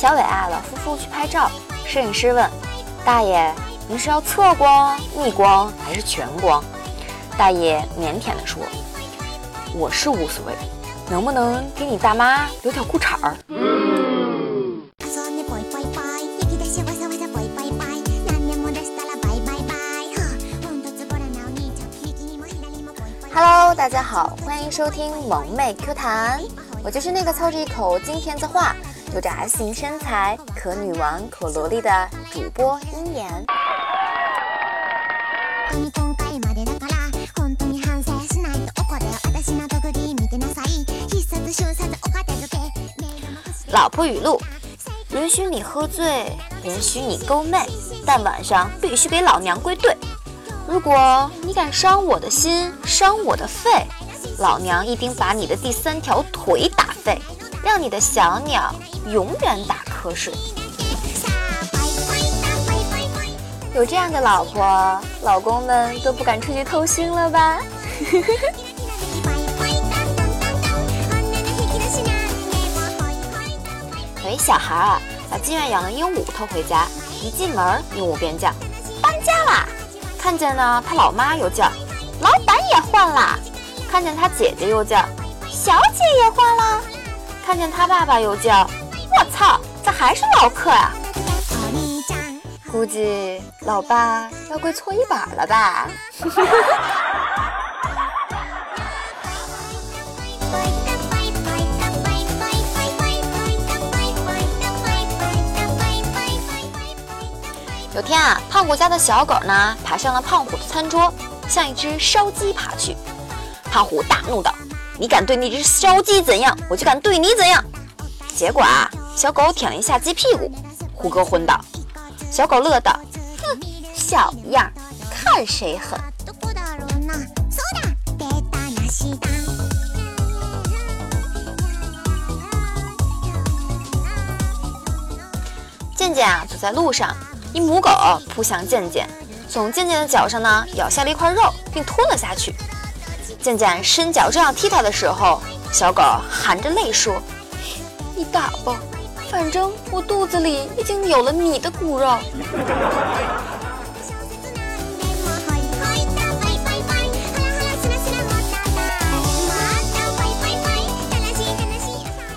小伟啊，老夫妇去拍照，摄影师问大爷：“您是要侧光、逆光还是全光？”大爷腼腆地说：“我是无所谓，能不能给你大妈留条裤衩儿？” Hello，大家好，欢迎收听萌妹 Q 弹，我就是那个操着一口金田子话，有着 S 型身材，可女王可萝莉的主播鹰眼。老婆语录：允许你喝醉，允许你勾妹，但晚上必须给老娘归队。如果你敢伤我的心，伤我的肺，老娘一定把你的第三条腿打废，让你的小鸟永远打瞌睡。有这样的老婆，老公们都不敢出去偷腥了吧？有一小孩啊，把妓院养的鹦鹉偷回家，一进门，鹦鹉便叫：“搬家啦！”看见呢，他老妈又叫，老板也换了；看见他姐姐又叫，小姐也换了；看见他爸爸又叫，我操，咋还是老客啊？估计老爸要跪搓衣板了吧？有天啊，胖虎家的小狗呢，爬上了胖虎的餐桌，向一只烧鸡爬去。胖虎大怒道：“你敢对那只烧鸡怎样，我就敢对你怎样。”结果啊，小狗舔了一下鸡屁股，虎哥昏倒。小狗乐道：“哼，小样，看谁狠。”健健啊，走在路上。一母狗扑向健健，从健健的脚上呢咬下了一块肉，并吞了下去。健健伸脚正要踢它的时候，小狗含着泪说：“你打吧，反正我肚子里已经有了你的骨肉。”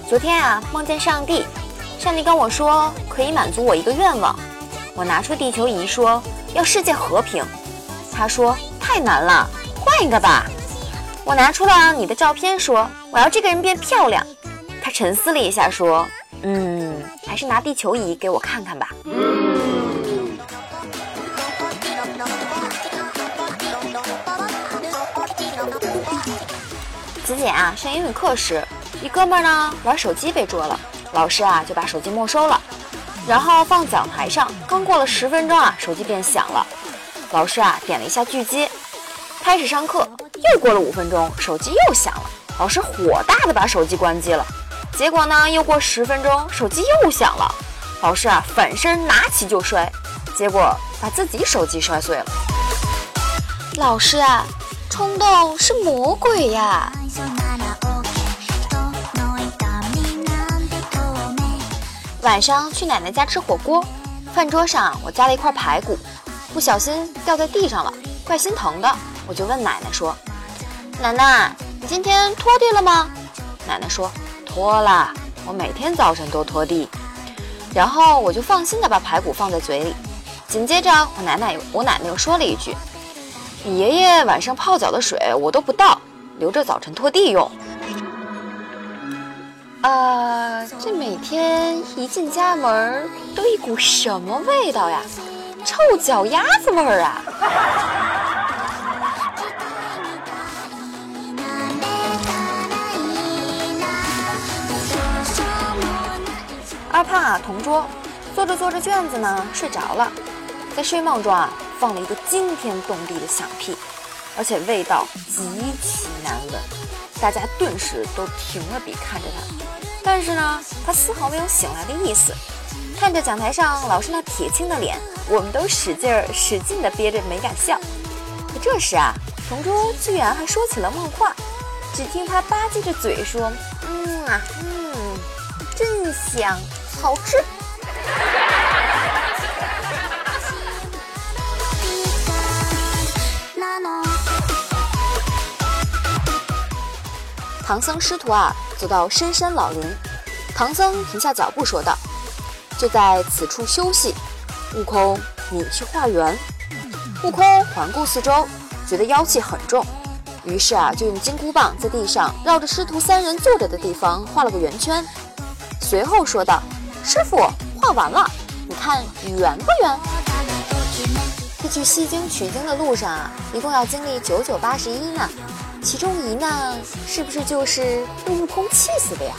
昨天啊，梦见上帝，上帝跟我说可以满足我一个愿望。我拿出地球仪说要世界和平，他说太难了，换一个吧。我拿出了你的照片说我要这个人变漂亮，他沉思了一下说嗯，还是拿地球仪给我看看吧。子姐啊，上英语课时，一哥们呢玩手机被捉了，老师啊就把手机没收了。然后放讲台上，刚过了十分钟啊，手机便响了。老师啊点了一下拒接，开始上课。又过了五分钟，手机又响了。老师火大的把手机关机了。结果呢，又过十分钟，手机又响了。老师啊反身拿起就摔，结果把自己手机摔碎了。老师啊，冲动是魔鬼呀！晚上去奶奶家吃火锅，饭桌上我夹了一块排骨，不小心掉在地上了，怪心疼的。我就问奶奶说：“奶奶，你今天拖地了吗？”奶奶说：“拖了，我每天早晨都拖地。”然后我就放心的把排骨放在嘴里。紧接着我奶奶我奶奶又说了一句：“你爷爷晚上泡脚的水我都不倒，留着早晨拖地用。”啊，这每天一进家门都一股什么味道呀？臭脚丫子味儿啊！二胖啊，同桌，做着做着卷子呢，睡着了，在睡梦中啊，放了一个惊天动地的响屁，而且味道极其难闻，大家顿时都停了笔，看着他。但是呢，他丝毫没有醒来的意思。看着讲台上老师那铁青的脸，我们都使劲儿、使劲的憋着没敢笑。可这时啊，同桌居然还说起了梦话。只听他吧唧着嘴说：“嗯啊，嗯，真香，好吃。唐僧师徒啊，走到深山老林，唐僧停下脚步说道：“就在此处休息。”悟空，你去化缘。悟空环顾四周，觉得妖气很重，于是啊，就用金箍棒在地上绕着师徒三人坐着的地方画了个圆圈，随后说道：“师傅，画完了，你看圆不圆？”这去西经取经的路上啊，一共要经历九九八十一难。其中一难是不是就是被悟空气死的呀？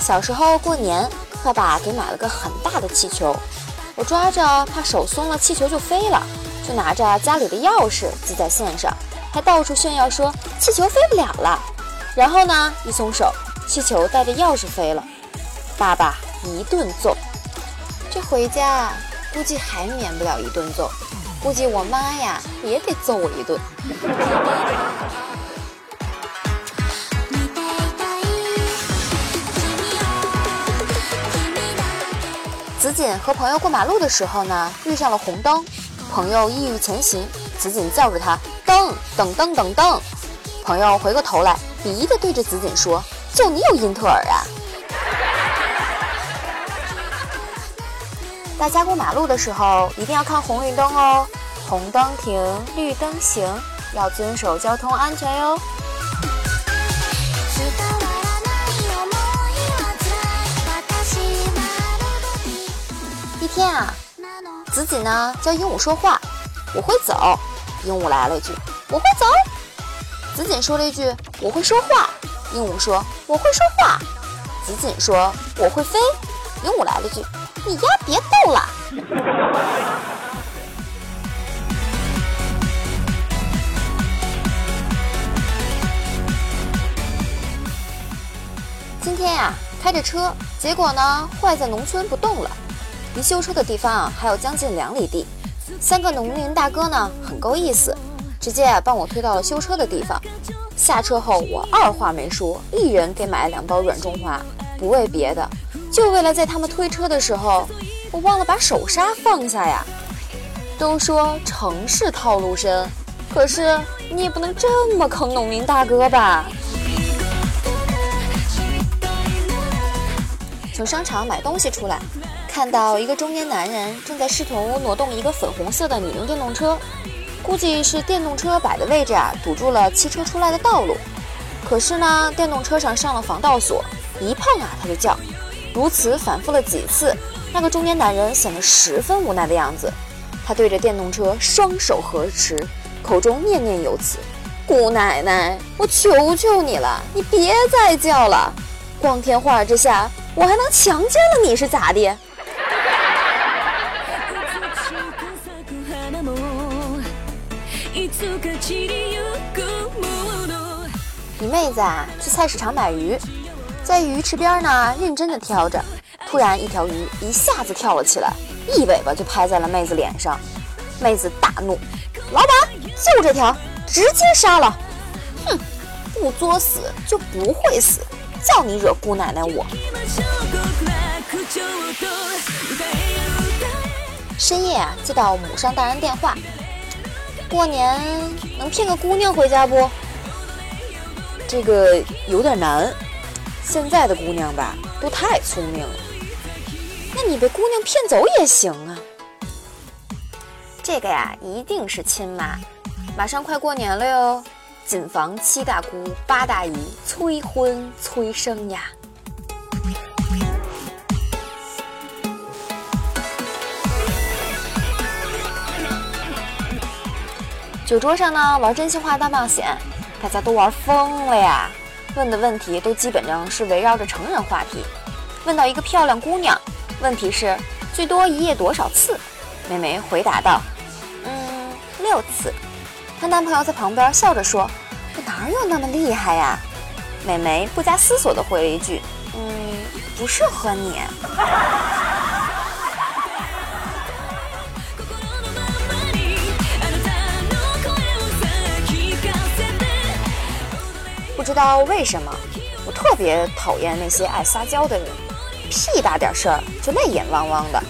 小时候过年，爸爸给买了个很大的气球，我抓着怕手松了气球就飞了，就拿着家里的钥匙系在线上，还到处炫耀说气球飞不了了。然后呢？一松手，气球带着钥匙飞了。爸爸一顿揍，这回家估计还免不了一顿揍，估计我妈呀也得揍我一顿。子锦和朋友过马路的时候呢，遇上了红灯，朋友抑郁前行，子锦叫着他：“灯，等灯，等灯。”朋友回过头来。鄙夷地对着子锦说：“就你有英特尔啊！”大家过马路的时候一定要看红绿灯哦，红灯停，绿灯行，要遵守交通安全哟。天啊，子锦呢教鹦鹉说话，我会走。鹦鹉来了一句：“我会走。”子锦说了一句：“我会说话。”鹦鹉说：“我会说话。”子锦说：“我会飞。”鹦鹉来了一句：“你丫别逗了。”今天呀，开着车，结果呢坏在农村不动了，离修车的地方啊还有将近两里地。三个农民大哥呢很够意思。直接帮我推到了修车的地方。下车后，我二话没说，一人给买了两包软中华，不为别的，就为了在他们推车的时候，我忘了把手刹放下呀。都说城市套路深，可是你也不能这么坑农民大哥吧？从商场买东西出来，看到一个中年男人正在试图挪动一个粉红色的女用电动车。估计是电动车摆的位置啊，堵住了汽车出来的道路。可是呢，电动车上上了防盗锁，一碰啊，它就叫。如此反复了几次，那个中年男人显得十分无奈的样子。他对着电动车双手合十，口中念念有词：“姑奶奶，我求求你了，你别再叫了。光天化日之下，我还能强奸了你是咋的？”你妹子啊，去菜市场买鱼，在鱼池边呢，认真的挑着。突然，一条鱼一下子跳了起来，一尾巴就拍在了妹子脸上。妹子大怒：“老板，就这条，直接杀了！”哼，不作死就不会死，叫你惹姑奶奶我。深夜啊，接到母上大人电话。过年能骗个姑娘回家不？这个有点难。现在的姑娘吧，都太聪明了。那你被姑娘骗走也行啊。这个呀，一定是亲妈。马上快过年了哟，谨防七大姑八大姨催婚催生呀。酒桌上呢，玩真心话大冒险，大家都玩疯了呀！问的问题都基本上是围绕着成人话题。问到一个漂亮姑娘，问题是最多一夜多少次？美眉回答道：“嗯，六次。”她男朋友在旁边笑着说：“我哪有那么厉害呀？”美眉不加思索地回了一句：“嗯，不适合你。”不知道为什么，我特别讨厌那些爱撒娇的人，屁大点事儿就泪眼汪汪的，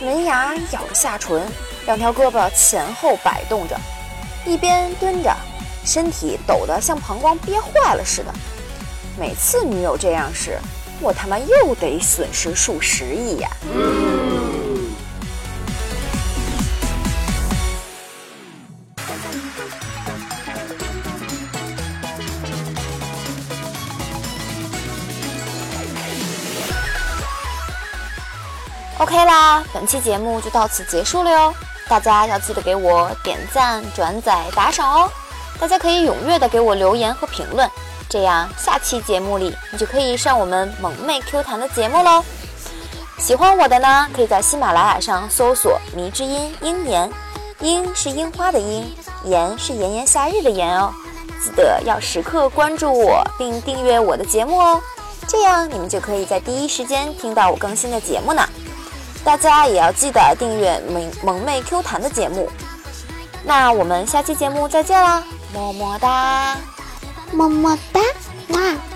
门牙咬着下唇，两条胳膊前后摆动着，一边蹲着，身体抖得像膀胱憋坏了似的。每次女友这样时，我他妈又得损失数十亿呀！OK 啦，本期节目就到此结束了哟。大家要记得给我点赞、转载、打赏哦。大家可以踊跃的给我留言和评论，这样下期节目里你就可以上我们萌妹 Q 弹的节目喽。喜欢我的呢，可以在喜马拉雅上搜索“迷之音樱言”，樱是樱花的樱，炎是炎炎夏日的炎哦。记得要时刻关注我，并订阅我的节目哦，这样你们就可以在第一时间听到我更新的节目呢。大家也要记得订阅萌萌妹 Q 弹的节目，那我们下期节目再见啦，么么哒，么么哒，哇。